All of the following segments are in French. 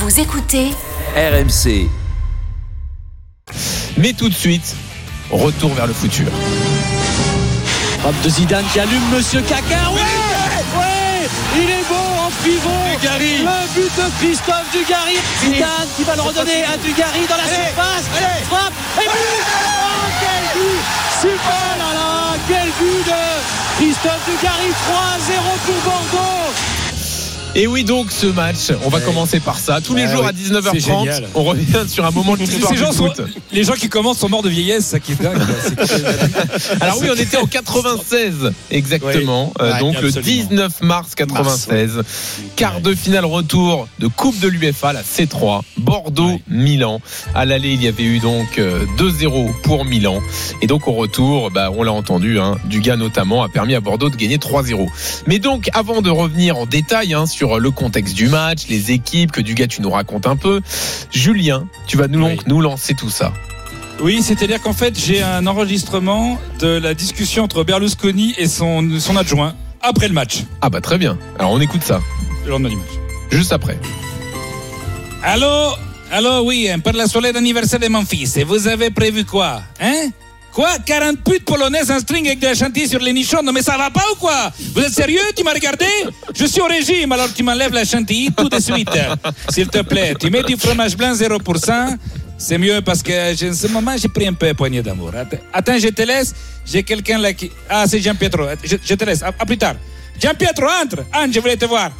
Vous écoutez RMC. Mais tout de suite, retour vers le futur. Frappe de Zidane qui allume Monsieur Caca. Ouais, ouais, il est beau en pivot. Dugarry. Le but de Christophe Dugarry. Zidane qui va le redonner à Dugarry dans la surface. Frappe et but. Oh, quel but Super oh là là, quel but de Christophe Dugarry 3-0 pour Bordeaux. Et oui, donc ce match, on va commencer par ça. Tous les Ouais, jours à C'est 19h30, génial. on revient sur un moment de l'histoire du sont- les gens qui commencent sont morts de vieillesse, ça qui est dingue. Alors oui, on était en 96 exactement. Euh, donc le absolument. 19 mars 96, quart de finale retour de Coupe de l'UEFA, la C3, Bordeaux-Milan. À l'aller, il y avait eu donc euh, 2-0 pour Milan, et donc au retour, bah, on l'a entendu, hein, Dugas notamment a permis à Bordeaux de gagner 3-0. Mais donc, avant de revenir en détail hein, sur le contexte du match, les équipes, que Dugas tu nous racontes un peu, Julien, tu vas nous, Oui. nous lancer tout ça. Oui, c'est-à-dire qu'en fait, j'ai un enregistrement de la discussion entre Berlusconi et son, son adjoint après le match, Ah bah très bien. Alors on écoute ça, le lendemain du match. juste après. Allô? Allô, oui, pour la soirée d'anniversaire de mon fils. Et vous avez prévu quoi? Hein? Quoi? 40 putes polonaises en string avec de la chantilly sur les nichons Non mais ça va pas ou quoi? Vous êtes sérieux? Tu m'as regardé? Je suis au régime, alors tu m'enlèves la chantilly tout de suite. S'il te plaît, tu mets du fromage blanc 0%. C'est mieux parce que en ce moment, j'ai pris un peu poignée d'amour. Att- Attends, je te laisse. J'ai quelqu'un là qui... Ah, c'est Jean Pietro. Je, te laisse. À, plus tard. Jean Pietro, entre. Anne, je voulais te voir.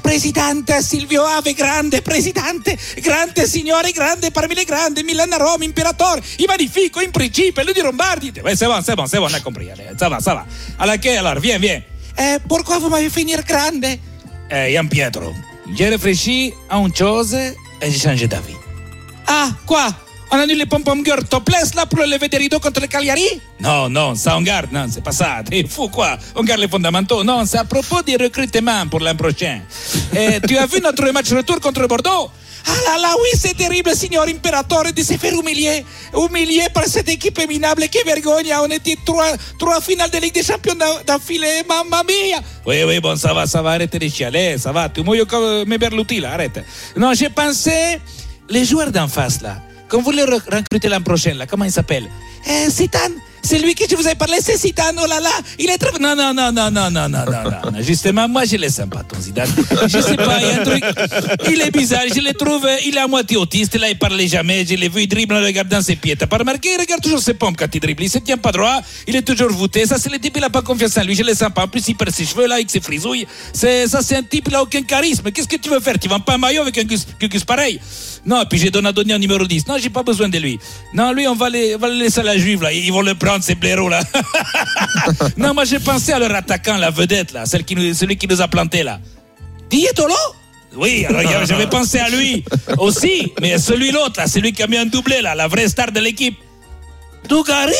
Presidente Silvio Ave, grande Presidente, grande signore, grande parmi les grandes, Milan Rome, imperator, i magnifico, in principe, lui di Lombardi. C'est bon, c'est bon, c'est bon, on a compris. Allez, ça va, ça va. Alors, que, alors viens, viens. Eh, pourquoi vous m'avez fait finir grande Eh, Jean Pietro, j'ai réfléchi à une chose et j'ai changé d'avis. Ah, quoi On annule les pom-pom girls topless là pour lever des rideaux contre le Cagliari? Non, non, ça on garde, non, c'est pas ça. T'es fou quoi On garde les fondamentaux. Non, c'est à propos du recrutement pour l'an prochain. Eh, tu as vu notre match retour contre Bordeaux? Ah là là, oui, c'est terrible, signor Imperatore, de se faire humilier. Humilié par cette équipe éminable. Que vergogne, on était trois, trois finales de Ligue des Champions d'a- d'affilée, mamma mia. Oui, oui, bon, ça va, ça va, arrête de chialer, ça va. Tu mouilles comme mes Berluti, là, arrête. Non, j'ai pensé, les joueurs d'en face, là, quand vous les re- recrutez l'an prochain, là, comment il s'appelle eh, c'est lui que je vous ai parlé, c'est Zidane, oh là là, il est très... Non, non, non, non, non, non, non, non, non, justement, moi, je sens pas, ton Zidane. Je sais pas, il y a un truc, il est bizarre, je le trouve, il est à moitié autiste, là, il parlait jamais, je l'ai vu, il dribble en regardant ses pieds. T'as pas remarqué, il regarde toujours ses pompes quand il dribble, il se tient pas droit, il est toujours voûté, ça, c'est le type, il a pas confiance en lui, je le sens pas, en plus, il perd ses cheveux, là, avec ses frisouilles, c'est, ça, c'est un type, il a aucun charisme, qu'est-ce que tu veux faire? Tu vends pas un maillot avec un gus pareil? Non, puis j'ai donné à donner un numéro 10, non, j'ai pas besoin de lui. Non, lui, on va, les, on va le laisser à la juive, là, ils vont le prendre, ces blaireaux, là. non, moi, j'ai pensé à leur attaquant, la vedette, là, celle qui celui qui nous a planté, là. Dietolo? Oui, j'avais pensé à lui aussi, mais celui l'autre, là, celui qui a mis un doublé, là, la vraie star de l'équipe. Dugarry?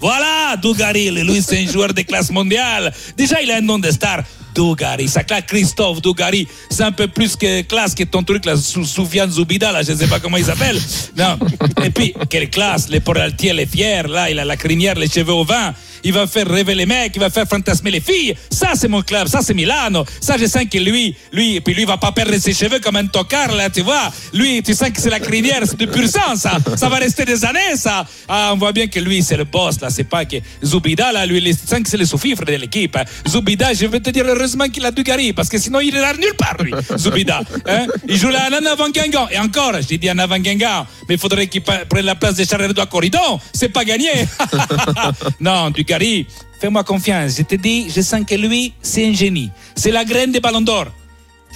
Voilà, le- lui c'est un joueur de classe mondiale. Déjà, il a un nom de star. Dugarry, ça claque Christophe Dugarry. C'est un peu plus que classe que ton truc, là, Sou- Soufiane Zoubida, là, je ne sais pas comment il s'appelle. Non. Et puis, quelle classe, les poraltiers, les fiers, là, il a la crinière, les cheveux au vent. Il va faire rêver les mecs, il va faire fantasmer les filles. Ça, c'est mon club, ça, c'est Milano. Ça, je sens que lui, lui, et puis lui, il va pas perdre ses cheveux comme un tocard, là, tu vois. Lui, tu sens que c'est la crinière, c'est du pur sang, ça. Ça va rester des années, ça. Ah, on voit bien que lui, c'est le boss, là. C'est pas que Zoubida, là, lui, il sent que c'est le sous-fifre de l'équipe. hein. Zoubida, je vais te dire heureusement qu'il a Dugarry, parce que sinon, il ira nulle part, lui, Zoubida. Hein? Il joue là en avant Guingamp. Et encore, j'ai dit en avant Guingamp, mais il faudrait qu'il prenne la place de Charles Edouard Corridon. C'est pas gagné. non, Dugarry, fais-moi confiance. Je te dis, je sens que lui, c'est un génie. C'est la graine des ballons d'or.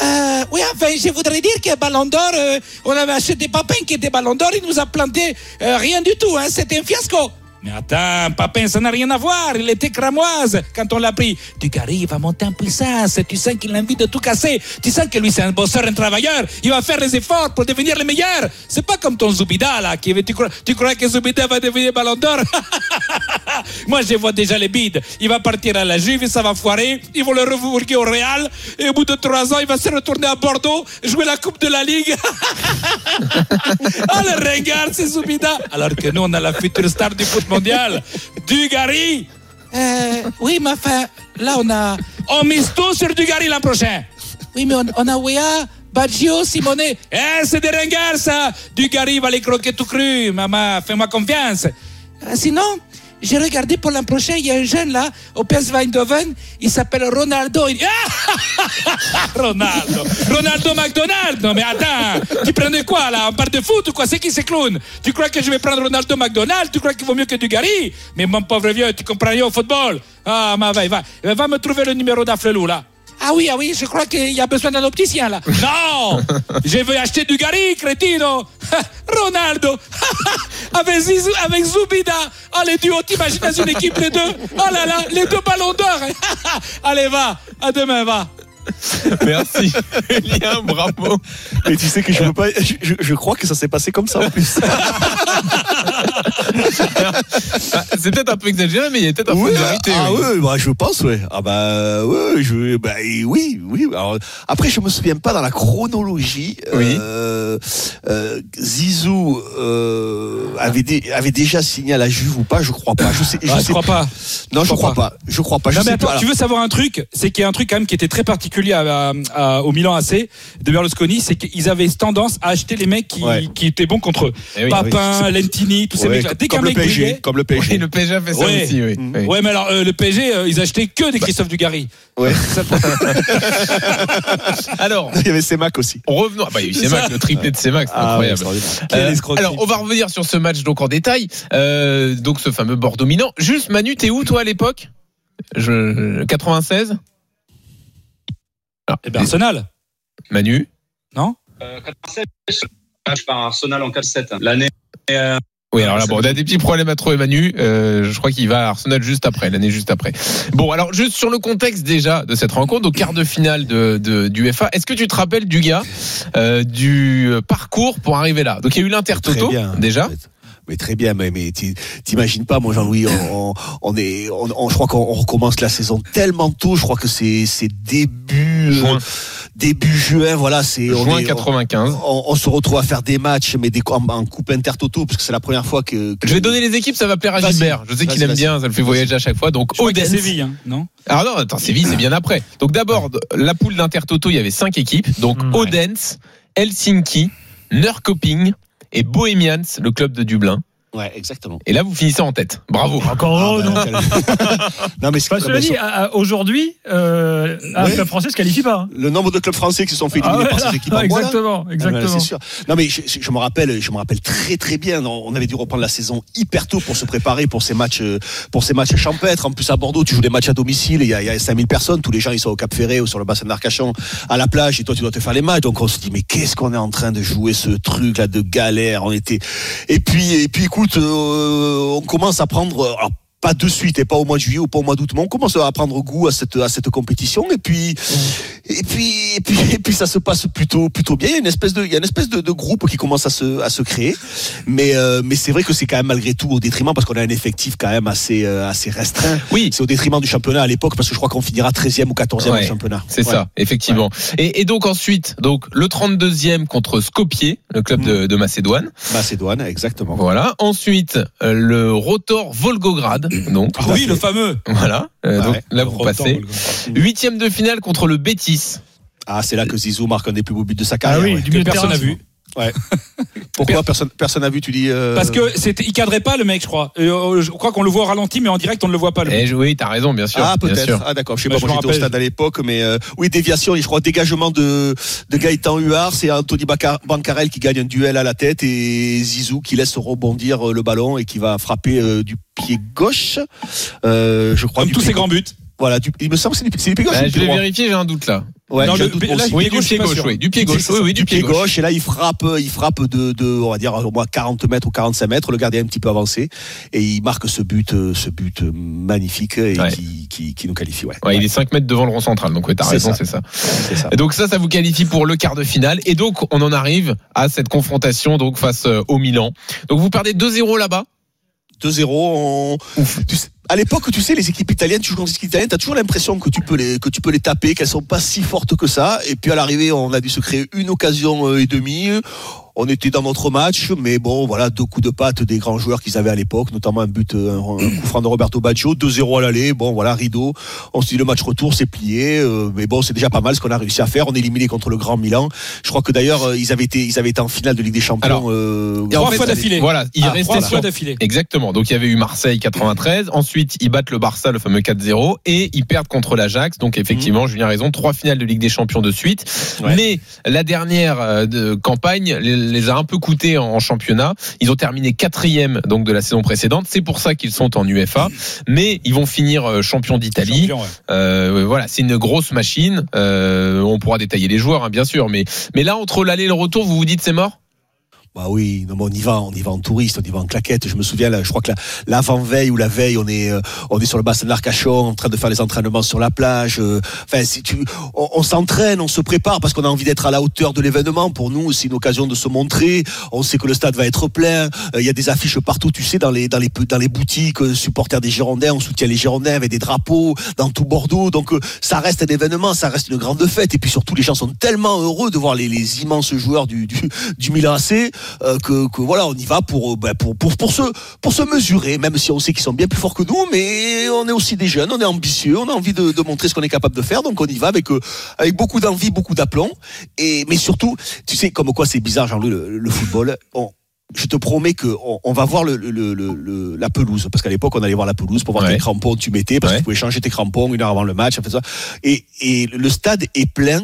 Euh, oui, enfin, je voudrais dire que Ballon d'Or, euh, on avait acheté Papin qui était Ballon d'Or, il nous a planté euh, rien du tout, hein, c'était un fiasco. Mais attends, Papin, ça n'a rien à voir. Il était cramoise quand on l'a pris. Dugarry il va monter en puissance. Tu sens qu'il a envie de tout casser. Tu sens que lui, c'est un bosseur, un travailleur. Il va faire les efforts pour devenir le meilleur. C'est pas comme ton Zoubida, là. Qui, tu, crois, tu crois que Zoubida va devenir ballon d'or? Moi, je vois déjà les bides. Il va partir à la Juve, ça va foirer. Ils vont le revourguer au Real. Et au bout de trois ans, il va se retourner à Bordeaux, jouer la Coupe de la Ligue. oh, le regard, c'est Zoubida. Alors que nous, on a la future star du foot mondial, Dugarry. Euh, oui, mais enfin, là, on a. On mise tout sur Dugarry l'an prochain. Oui, mais on, on a Wea Baggio, Simone. Eh, c'est des ringards, ça. Dugarry va les croquer tout cru. Maman, fais-moi confiance. Ah, sinon, j'ai regardé pour l'an prochain, il y a un jeune là, au PS Eindhoven, il s'appelle Ronaldo. Il... Ah Ronaldo. Ronaldo McDonald. Non mais attends, tu prenais quoi là? On parle de foot ou quoi? C'est qui ces clowns Tu crois que je vais prendre Ronaldo McDonald? Tu crois qu'il vaut mieux que Dugarry? Mais mon pauvre vieux, tu comprends rien au football. Ah, ma va, va, va me trouver le numéro d'Afflelou là. Ah oui, ah oui, je crois qu'il y a besoin d'un opticien là. Non Je veux acheter du Gary, crétino Ronaldo avec, Zizou, avec Zubida Ah les duos, t'imagines dans une équipe les deux? Oh là là, les deux ballons d'or Allez, va, à demain, va Merci, Julien, bravo. Et tu sais que je veux pas. Je, je crois que ça s'est passé comme ça en plus. Ah, c'est peut-être un peu exagéré, mais il y a peut-être un peu de vérité. Ah oui. oui, bah, je pense, ouais. Ah bah, ouais, je, bah, oui, oui. Alors, après, je me souviens pas dans la chronologie. Oui. Euh, euh, Zizou euh, avait, dé- avait déjà signé à la Juve ou pas Je crois pas. Je sais, je Ah, Je sais crois pas. Non, je Je crois crois pas. Je crois pas. Je Non, mais sais attends, pas. tu veux savoir un truc? C'est qu'il y a un truc quand même qui était très particulier à- à- au Milan AC de Berlusconi, c'est qu'ils avaient tendance à acheter les mecs qui, Ouais. qui étaient bons contre eux. Eh oui, Papin, Lentini, tous ces Ouais, mecs-là. Dès qu'un comme le mec PSG. brillait- Comme le Oui, PSG. le PSG a fait ça Ouais. aussi, oui. Oui. Ouais, mais alors euh, le PSG, euh, ils achetaient que des Christophe Dugarry. Ouais. Alors, Il y avait Semac aussi. revenons. Ah bah, il y a eu Semac, le triplé de Semac, c'est Ah, incroyable. Euh, alors, on va revenir sur ce match donc en détail. Euh, donc, ce fameux Bordeaux Milan. Juste, Manu, t'es où toi à l'époque? Je 96. Alors, Eh ben, Arsenal, Manu? non? Euh, 87, match par Arsenal en 4-7. L'année. euh, Oui, alors là, bon, on a des petits problèmes à trouver Manu. Euh, je crois qu'il va à Arsenal juste après, l'année juste après. Bon, alors juste sur le contexte déjà de cette rencontre, donc quart de finale de, de, du FA. Est-ce que tu te rappelles du gars euh, du parcours pour arriver là? Donc il y a eu l'Intertoto Très bien. déjà. Mais très bien, mais, mais t'i- t'imagines pas, moi Jean-Louis, on, on- on est, on, on- je crois qu'on on recommence la saison tellement tôt. Je crois que c'est début euh, Juin. début juin, voilà. C'est on Juin est- 95. On, on se retrouve à faire des matchs, mais des, en, en coupe intertoto, parce que c'est la première fois que. que- Je vais donner les équipes, ça va plaire à. Gilbert. Je sais qu'il aime bien, ça le fait voyager à chaque fois. Donc Odense. Séville, hein, non? Alors non, attends, Séville, c'est bien après. Donc d'abord, la poule d'Intertoto, il y avait cinq équipes. Donc Mm, Odense, Helsinki, Nurkoping et Bohemians, le club de Dublin. Ouais, exactement. Et là, vous finissez en tête. Bravo. Encore heureux, Ah, non bah, non, mais c'est à- aujourd'hui, euh, un Ouais. club français se qualifie pas. hein. le nombre de clubs français qui se sont fait éliminer Ah, par ces équipes exactement, Ah, exactement. C'est sûr. Non mais je, je me rappelle, je me rappelle très très bien. On avait dû reprendre la saison hyper tôt pour se préparer pour ces matchs, euh, pour ces matchs champêtres. En plus à Bordeaux, tu joues des matchs à domicile. et Il y a, il y a 5000 personnes. Tous les gens ils sont au Cap Ferré ou sur le bassin d'Arcachon à la plage et toi tu dois te faire les matchs. Donc on se dit mais qu'est-ce qu'on est en train de jouer ce truc là de galère. On était et puis et puis écoute, euh, on commence à prendre. alors, pas de suite et pas au mois de juillet ou pas au mois d'août, mais on commence à prendre goût à cette à cette compétition et puis et puis et puis et puis ça se passe plutôt plutôt bien. Il y a une espèce de il y a une espèce de, de groupe qui commence à se à se créer, mais euh, mais c'est vrai que c'est quand même malgré tout au détriment parce qu'on a un effectif quand même assez euh, assez restreint. Oui, C'est au détriment du championnat à l'époque parce que je crois qu'on finira 13e ou 14e Ouais, au championnat. c'est Ouais. ça, effectivement. Et, et donc ensuite, donc le 32e contre Skopje, le club Mm. de, de Macédoine. Macédoine, exactement. Voilà. Ensuite, euh, le Rotor Volgograd. Donc Ah oui, le fameux. voilà. Euh, Ouais. donc là, vous passez. Volgograd. Huitième de finale contre le Bétis. Ah, c'est là que Zizou marque un des plus beaux buts de sa Ah carrière. oui, ouais. du de Personne n'a vu. Pourquoi personne personne n'a vu tu dis euh, Parce que c'était, il cadrait pas le mec, je crois. Euh, je crois qu'on le voit au ralenti, mais en direct on ne le voit pas. Le mec. Eh, oui, t'as raison, bien sûr. Ah peut-être. Ah d'accord. Je sais Bah, pas. je Moi j'étais au stade à l'époque, mais euh, oui déviation. Je crois dégagement de de Gaëtan Huard. C'est Anthony Bancarel qui gagne un duel à la tête et Zizou qui laisse rebondir euh, le ballon et qui va frapper euh, du pied gauche. Euh, je crois. Comme tous ses grands buts. Voilà. Du, il me semble que c'est du, c'est du pied gauche. Bah, ou du je vais droit vérifier, j'ai un doute là. Ouais, Non, j'ai un le- doute, là, Oui, du gauche, pied gauche, oui. Du pied gauche, oui, oui, du pied gauche. Et là, il frappe, il frappe de, de, on va dire, au moins 40 mètres ou 45 mètres. Le gardien est un petit peu avancé. Et il marque ce but, euh, ce but euh, magnifique et Ouais. qui, qui, qui nous qualifie, ouais. Ouais, il est 5 mètres devant le rond central, donc ouais, t'as raison, ça. c'est ça. C'est ça. Et donc ça, ça vous qualifie pour le quart de finale. Et donc, on en arrive à cette confrontation donc face euh, au Milan. Donc vous perdez 2-0 là-bas. 2-0. on- Ouf. Tu sais, à l'époque, tu sais, les équipes italiennes, tu joues contre les équipes italiennes, t'as toujours l'impression que tu peux les, que tu peux les taper, qu'elles sont pas si fortes que ça. Et puis à l'arrivée, on a dû se créer une occasion euh, et demie. On était dans notre match, mais bon, voilà, deux coups de patte des grands joueurs qu'ils avaient à l'époque, notamment un but, euh, un, un coup franc de Roberto Baggio, 2-0 à l'aller, bon, voilà, rideau. On se dit le match retour, c'est plié, euh, mais bon, c'est déjà pas mal ce qu'on a réussi à faire. On est éliminé contre le Grand Milan. Je crois que d'ailleurs, euh, ils avaient été, ils avaient été en finale de Ligue des Champions. Alors, euh, en Trois fait, fois d'affilée. Voilà, il Ah, restait trois d'affilée. Exactement. Donc il y avait eu Marseille 93. Ensuite, ils battent le Barça, le fameux 4-0, et ils perdent contre l'Ajax. Donc effectivement, Julien a raison, trois finales de Ligue des Champions de suite. Ouais. Mais la dernière euh, de campagne les, les a un peu coûté en, en championnat. Ils ont terminé quatrième donc de la saison précédente. C'est pour ça qu'ils sont en UEFA. Mais ils vont finir euh, champion d'Italie. Champion, ouais. Euh, voilà, c'est une grosse machine. Euh, on pourra détailler les joueurs, hein, bien sûr. Mais mais là, entre l'aller et le retour, vous vous dites c'est mort? Bah oui, non, mais on y va, on y va en touriste, on y va en claquette. Je me souviens, là, je crois que la- l'avant-veille ou la veille, on est, euh, on est sur le bassin d'Arcachon, en train de faire les entraînements sur la plage. euh, Enfin, si tu, on, on s'entraîne, on se prépare parce qu'on a envie d'être à la hauteur de l'événement. Pour nous, c'est une occasion de se montrer. On sait que le stade va être plein. Euh, Il y a des affiches partout, tu sais, dans les, dans les, dans les boutiques, euh, supporters des Girondins, on soutient les Girondins avec des drapeaux dans tout Bordeaux. Donc, euh, ça reste un événement, ça reste une grande fête. Et puis surtout, les gens sont tellement heureux de voir les, les immenses joueurs du, du, du Milan AC euh, que, que voilà, on y va pour, euh, ben, pour, pour, pour, se, pour se mesurer, même si on sait qu'ils sont bien plus forts que nous, mais on est aussi des jeunes, on est ambitieux, on a envie de, de montrer ce qu'on est capable de faire, donc on y va avec, euh, avec beaucoup d'envie, beaucoup d'aplomb, et, mais surtout, tu sais, comme quoi c'est bizarre, Jean-Louis, le, le football, on, je te promets que on, va voir le, le, le, le- la pelouse parce qu'à l'époque on allait voir la pelouse pour voir Ouais. quels crampons tu mettais parce Ouais. que tu pouvais changer tes crampons une heure avant le match ça. et, et le stade est plein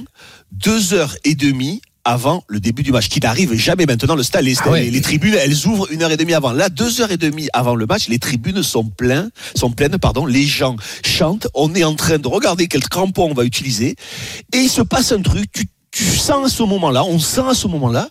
deux heures et demie avant le début du match, qui n'arrive jamais maintenant. Le stade, les, Ah ouais. les, les tribunes, elles ouvrent une heure et demie avant. Là, deux heures et demie avant le match, les tribunes sont pleines, sont pleines, pardon. Les gens chantent. On est en train de regarder quel crampon on va utiliser, et il se passe un truc. Tu, tu sens à ce moment-là, on sent à ce moment-là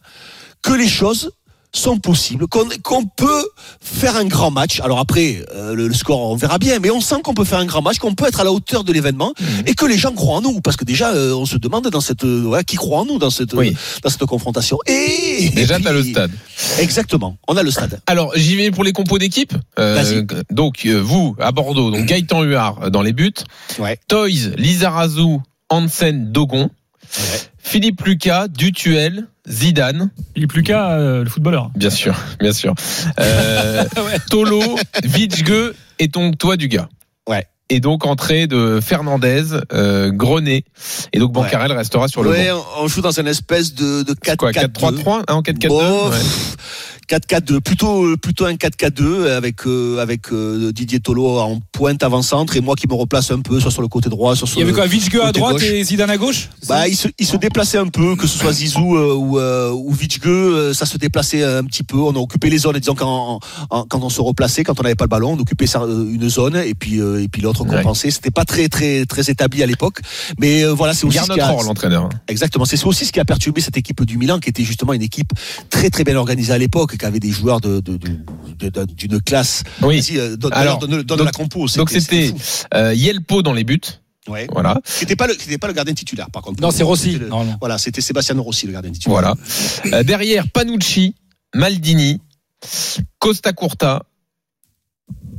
que les choses sont possibles, qu'on qu'on peut faire un grand match. Alors après, euh, le, le score, on verra bien, mais on sent qu'on peut faire un grand match, qu'on peut être à la hauteur de l'événement et que les gens croient en nous. Parce que déjà, euh, on se demande dans cette, euh, ouais, qui croit en nous dans cette, euh, Oui. dans cette confrontation. Et Déjà, et t'as le stade. Exactement, on a le stade. Alors, j'y vais pour les compos d'équipe. Euh, donc, euh, vous, à Bordeaux, donc Gaëtan Huard dans les buts. Ouais. Toys, Lizarazu, Hansen, Dogon. Ouais. Philippe Lucas, Dutuel, Zidane, plus qu'à euh, le footballeur. bien sûr, bien sûr. Euh, Tolo, Vitschge et donc toi du gars. Ouais. Et donc entrée de Fernandez, euh, Grenet et donc Bancarel restera sur le Ouais, banc. on joue dans une espèce de, de 4 Quoi, 4-3-3 hein, en 4-4-2 Bon, ouais. 4-4-2, plutôt plutôt un 4-4-2 avec euh, avec euh, Didier Tolo en pointe avant-centre et moi qui me replace un peu soit sur le côté droit, soit sur Il y avait quoi Vitschge à droite gauche. et Zidane à gauche Bah, il se, il se déplaçait un peu, que ce soit Zizou euh, ou, euh, ou Vitschge, euh, ça se déplaçait un petit peu. On a occupé les zones, disons quand, en- quand on se replaçait, quand on n'avait pas le ballon, on occupait ça, euh, une zone et puis euh, et puis l'autre Ouais. compensait. C'était pas très très très établi à l'époque, mais euh, voilà, c'est aussi ce qui a, l'entraîneur. exactement, c'est aussi ce qui a perturbé cette équipe du Milan, qui était justement une équipe très très bien organisée à l'époque, qui avait des joueurs de de- de- de- d'une classe. Oui. Vas-y, euh, donne, Alors, donne, donne donc- la compo. donc c'était-. Euh, Yelpo dans les buts. Ouais. Voilà. Qui n'était pas le qui était pas le gardien titulaire par contre. Non, c'est Rossi. C'était le-. Voilà, c'était Sébastien Rossi le gardien titulaire. Voilà. Euh, derrière, Panucci, Maldini, Costa Curta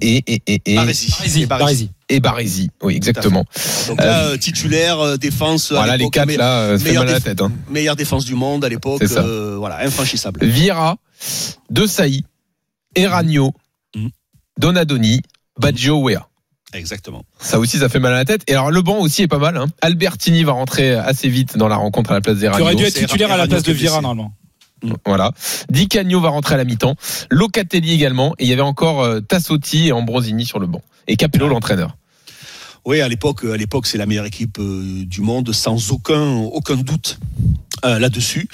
et, et, et, et, Et. Oui, exactement. Donc là, euh, titulaire, euh, défense. à Voilà, les quatre là, euh, ça fait meilleur mal à la tête. Hein. Meilleure défense du monde à l'époque. Euh, voilà, infranchissable. Vieira, De Sailly, Eragno, Mhm. Donadoni, Baggio, Wea. Exactement. Ça aussi, ça fait mal à la tête. Et alors, le banc aussi est pas mal. Hein. Albertini va rentrer assez vite dans la rencontre à la place d'Eragno. aurait dû être titulaire à la place de Vira normalement. Voilà. Di Canio va rentrer à la mi-temps. Locatelli également. Et il y avait encore euh, Tassotti et Ambrosini sur le banc. Et Capello, l'entraîneur. Oui, à l'époque, à l'époque, c'est la meilleure équipe euh, du monde, sans aucun doute euh, là-dessus.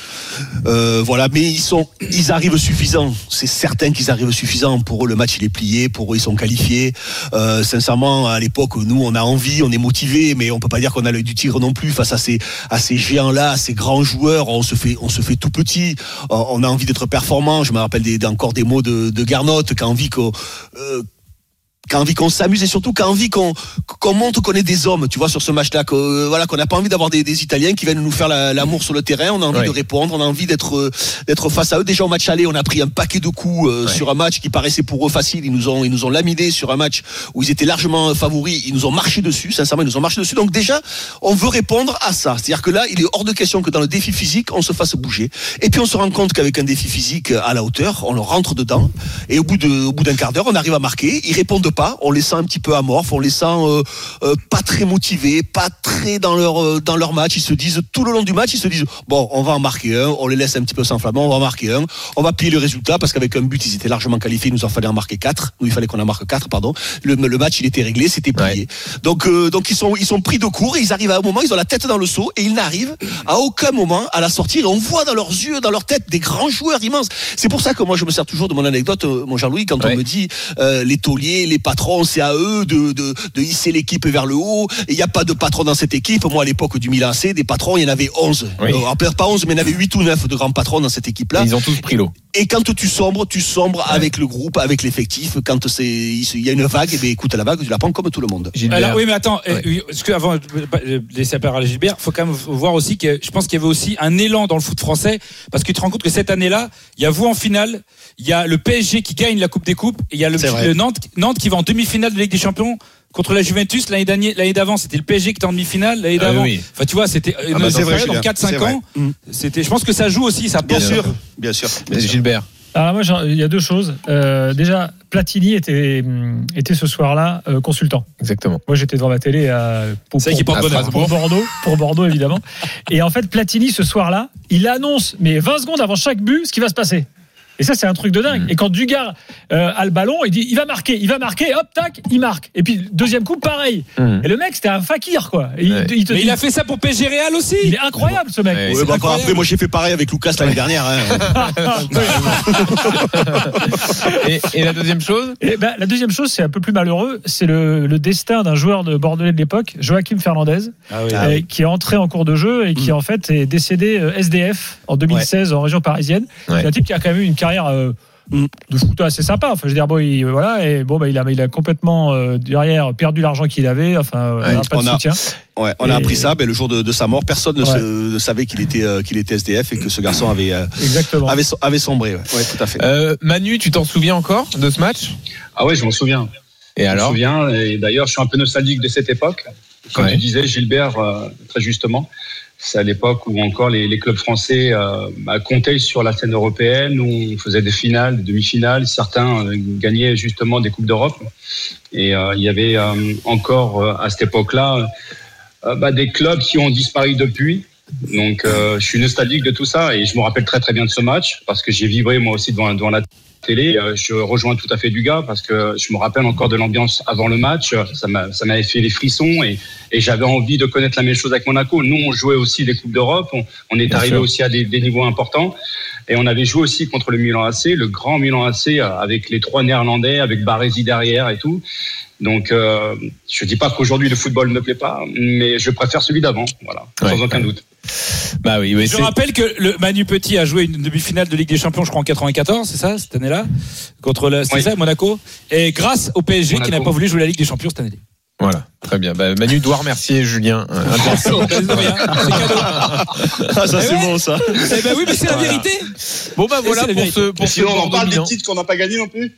Euh, voilà, mais ils sont, ils arrivent suffisants. C'est certain qu'ils arrivent suffisants. Pour eux, le match il est plié. Pour eux, ils sont qualifiés. Euh, sincèrement, à l'époque, nous, on a envie, on est motivé, mais on peut pas dire qu'on a l'œil du tigre non plus face à ces, géants-là, à ces grands joueurs. On se fait, tout petit. On a envie d'être performant. Je me rappelle encore des mots de, de Garnotte qui a envie que euh, qui a envie qu'on s'amuse et surtout qui a envie qu'on qu'on montre qu'on est des hommes, tu vois, sur ce match-là, que, euh, voilà, qu'on n'a pas envie d'avoir des, des Italiens qui viennent nous faire la- l'amour sur le terrain. On a envie Ouais. de répondre, on a envie d'être euh, d'être face à eux. Déjà au match aller, on a pris un paquet de coups euh, Ouais. sur un match qui paraissait pour eux facile. Ils nous ont ils nous ont laminé sur un match où ils étaient largement favoris. Ils nous ont marché dessus, sincèrement, ils nous ont marché dessus. Donc déjà, on veut répondre à ça. C'est-à-dire que là, il est hors de question que dans le défi physique, on se fasse bouger. Et puis on se rend compte qu'avec un défi physique à la hauteur, on le rentre dedans. Et au bout de, au bout d'un quart d'heure, on arrive à marquer. Ils répondent pas. On les sent un petit peu amorphes. On les sent euh, euh, pas très motivés, pas très dans leur euh, dans leur match. Ils se disent tout le long du match, ils se disent bon, on va en marquer un. On les laisse un petit peu s'enflammer. On va en marquer un. On va plier le résultat parce qu'avec un but, ils étaient largement qualifiés. Il nous en fallait en marquer quatre. Nous, il fallait qu'on en marque quatre, pardon. Le, le match, il était réglé, c'était plié. Donc donc ils sont ils sont pris de court et ils arrivent à un moment, ils ont la tête dans le seau et ils n'arrivent à aucun moment à la sortir. Et on voit dans leurs yeux, dans leur tête, des grands joueurs immenses. C'est pour ça que moi je me sers toujours de mon anecdote, mon Jean-Louis, quand Ouais. on me dit les tauliers, les patrons, c'est à eux de, de, de hisser l'équipe vers le haut. Il n'y a pas de patron dans cette équipe. Moi à l'époque du Milan C, des patrons, il y en avait 11. Oui. Euh, peut-être pas 11, mais il y en avait 8 ou 9 de grands patrons dans cette équipe-là. Ils ont tous pris l'eau. Et quand tu sombres, tu sombres avec le groupe, avec l'effectif. Quand c'est il y a une vague, et bien écoute la vague, tu la prends comme tout le monde. Alors, oui, mais attends, euh, Ouais. parce que avant de laisser la parole à Gilbert, faut quand même voir aussi que je pense qu'il y avait aussi un élan dans le foot français, parce que tu te rends compte que cette année-là, il y a vous en finale, il y a le PSG qui gagne la Coupe des Coupes, et il y a le, le Nantes, Nantes qui va en demi-finale de Ligue des Champions contre la Juventus l'année dernière- l'année d'avant c'était le PSG qui était en demi-finale l'année Ah oui, d'avant oui. enfin tu vois c'était euh, Ah bah, dans- c'est vrai, dans Julien. 4 5 C'est vrai. ans Mm. c'était je pense que ça joue aussi ça Bien sûr, bien sûr. bien. Gilbert. Alors moi, il y a deux choses. Euh, déjà, Platini était, hum, était ce soir-là euh, consultant. Exactement. Moi, j'étais devant ma télé à, pour, porte à. Strasbourg. pour Bordeaux, pour Bordeaux évidemment. Et en fait, Platini ce soir-là, il annonce, mais 20 secondes avant chaque but, ce qui va se passer. Et ça, c'est un truc de dingue. Mm. Et quand Dugar euh, a le ballon, il dit, il va marquer, il va marquer, hop, tac, il marque. Et puis deuxième coup, pareil. Mmh. Et le mec, c'était un fakir, quoi. Et il- Ouais. il, te mais dit- il a fait ça pour PSG Real aussi il est incroyable, ce mec. Ouais, bah, après, incroyable. après, moi j'ai fait pareil avec Lucas l'année dernière. hein. Et, et la deuxième chose? Et ben, la deuxième chose, c'est un peu plus malheureux, c'est le, le destin d'un joueur de Bordelais de l'époque, Joachim Fernandez, Ah oui. euh, qui est entré en cours de jeu et qui Mm. en fait est décédé euh, SDF en 2016 en région parisienne. Ouais. C'est un type qui a quand même eu une carrière euh, de foot assez sympa. Enfin, je veux dire, bon, il, voilà, et bon, bah, il a, il a complètement euh, derrière perdu l'argent qu'il avait. Enfin, euh, Ouais, voilà, pas de on a- soutien. Ouais, on a appris ça ben, le jour de, de sa mort. Personne ne, Ouais. se- ne savait qu'il était, euh, qu'il était SDF et que ce garçon avait, euh, avait, avait sombré. Ouais. Ouais, tout à fait. Euh, Manu, tu t'en souviens encore de ce match? Ah ouais, je m'en souviens. Et Je me alors? souviens. Et d'ailleurs, je suis un peu nostalgique de cette époque. Comme Ouais. tu disais, Gilbert, euh, très justement, c'est à l'époque où encore les, clubs français euh, bah, comptaient sur la scène européenne, où on faisait des finales, des demi-finales. Certains euh, gagnaient justement des Coupes d'Europe. Et euh, il y avait encore à cette époque-là bah, des clubs qui ont disparu depuis. Donc, je suis nostalgique de tout ça et je me rappelle très très bien de ce match parce que j'ai vibré moi aussi devant, devant la télé. Euh, Je rejoins tout à fait du gars parce que je me rappelle encore de l'ambiance avant le match. Ça m'a- ça m'avait fait les frissons et, et j'avais envie de connaître la même chose avec Monaco. Nous, on jouait aussi des Coupes d'Europe. On, on est Bien arrivé sûr. aussi à des, des niveaux importants. Et on avait joué aussi contre le Milan AC, le grand Milan AC euh, avec les trois Néerlandais, avec Baresi derrière et tout. Donc, euh, je dis pas qu'aujourd'hui le football ne plaît pas, mais je préfère celui d'avant, voilà, Ouais, sans aucun ouais. doute. Bah oui, oui. Je rappelle que le Manu Petit a joué une demi-finale de Ligue des Champions, je crois en 94, c'est ça, cette année-là, contre le, c'est Oui. ça, Monaco. Et grâce au PSG qui n'a pas voulu jouer la Ligue des Champions cette année. Voilà, très bien. Bah, Manu doit remercier Julien. euh, Oh, bah. Ah, ça, Eh c'est ouais. bon, ça. Eh ben oui, mais c'est la Voilà. vérité. Bon bah voilà pour ce pour ce Bordeaux Milan. titres qu'on n'a pas gagnés non plus.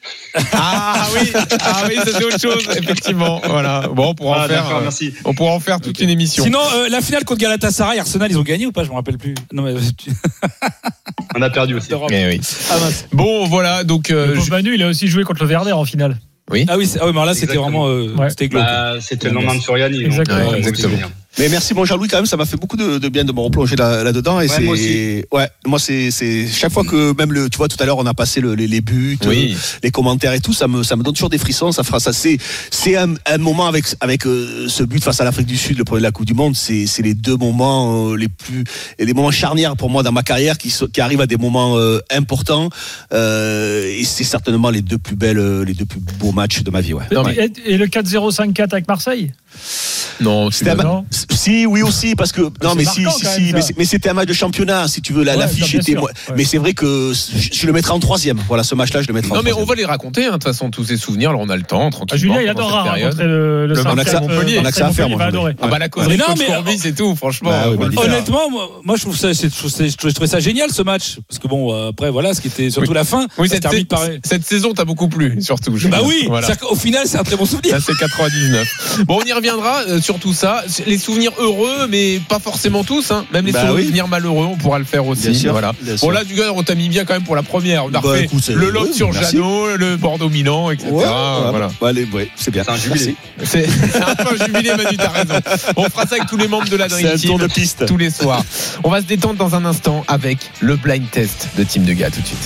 Ah oui, ah oui, ça c'est autre chose effectivement. Voilà. Bon, on pourra en Ah, faire. euh, merci. On pourra en faire toute une émission. Sinon, euh, la finale contre Galatasaray, Arsenal, ils ont gagné ou pas? Je me rappelle plus. Non mais On a perdu aussi. Eh oui. Ah. Bon voilà donc euh, Manu, il a aussi joué contre le Werder en finale. Ah oui, c'est- ah oui, mais là c'était vraiment euh, Ouais. c'était glauque. Bah, c'était le lendemain de Soriani. Exactement. euh, Ouais, exactement. Mais merci mon Jean-Louis quand même, ça m'a fait beaucoup de, de bien de me replonger là, là-dedans et Ouais, c'est moi aussi. ouais, moi c'est c'est chaque fois que même le tu vois tout à l'heure on a passé le- les, les buts, Oui. euh, les commentaires et tout, ça me ça me donne toujours des frissons, ça fera ça c'est c'est un, un moment avec avec euh, ce but face à l'Afrique du Sud le premier de la Coupe du monde, c'est c'est les deux moments euh, les plus et les moments charnières pour moi dans ma carrière qui qui arrivent à des moments euh, importants euh, et c'est certainement les deux plus belles les deux plus beaux matchs de ma vie ouais. Et, et le 4-0 5-4 avec Marseille? Non, C'était. Si, oui aussi, parce que non, mais si, si, si, mais, c'était un match de championnat, si tu veux. La, Ouais, l'affiche était, mais c'est vrai que je, je le mettrai en troisième. Voilà, ce match-là, je le mettrai en Non, mais on va les raconter, hein, de toute façon, tous ces souvenirs. Alors, on a le temps, Ah. Julien, il adorera le, à euh, On a que ça à Montpellier, faire. Ah bah la causerie Mais non, coach mais- Courbis, c'est tout, franchement. Bah. Honnêtement, moi, je trouve ça, je trouvais ça génial ce match. Parce que bon, euh, après, voilà, ce qui était surtout la fin. Oui, cette, saison t'a beaucoup plu, surtout. Bah oui, qu'au final, c'est un très bon souvenir. Ça c'est 99. Bon, on y reviendra euh, sur tout ça. Les souvenirs heureux, mais pas forcément tous. Hein. Même les Bah oui. souvenirs malheureux, on pourra le faire aussi. Bien sûr, Voilà. bien Bon là, du gars, on t'a mis bien quand même pour la première. On a Bah, refait écoute, le lot sur merci. Jeannot, le Bordeaux-Milan, etc. Ouais, voilà. Bah, allez, ouais, c'est bien. C'est un jubilé. C'est c'est un peu un jubilé, Manu, t'as raison. On fera ça avec tous les membres de la C'est Dream un Team tour de piste. tous les soirs. On va se détendre dans un instant avec le blind test de Team de gars tout de suite.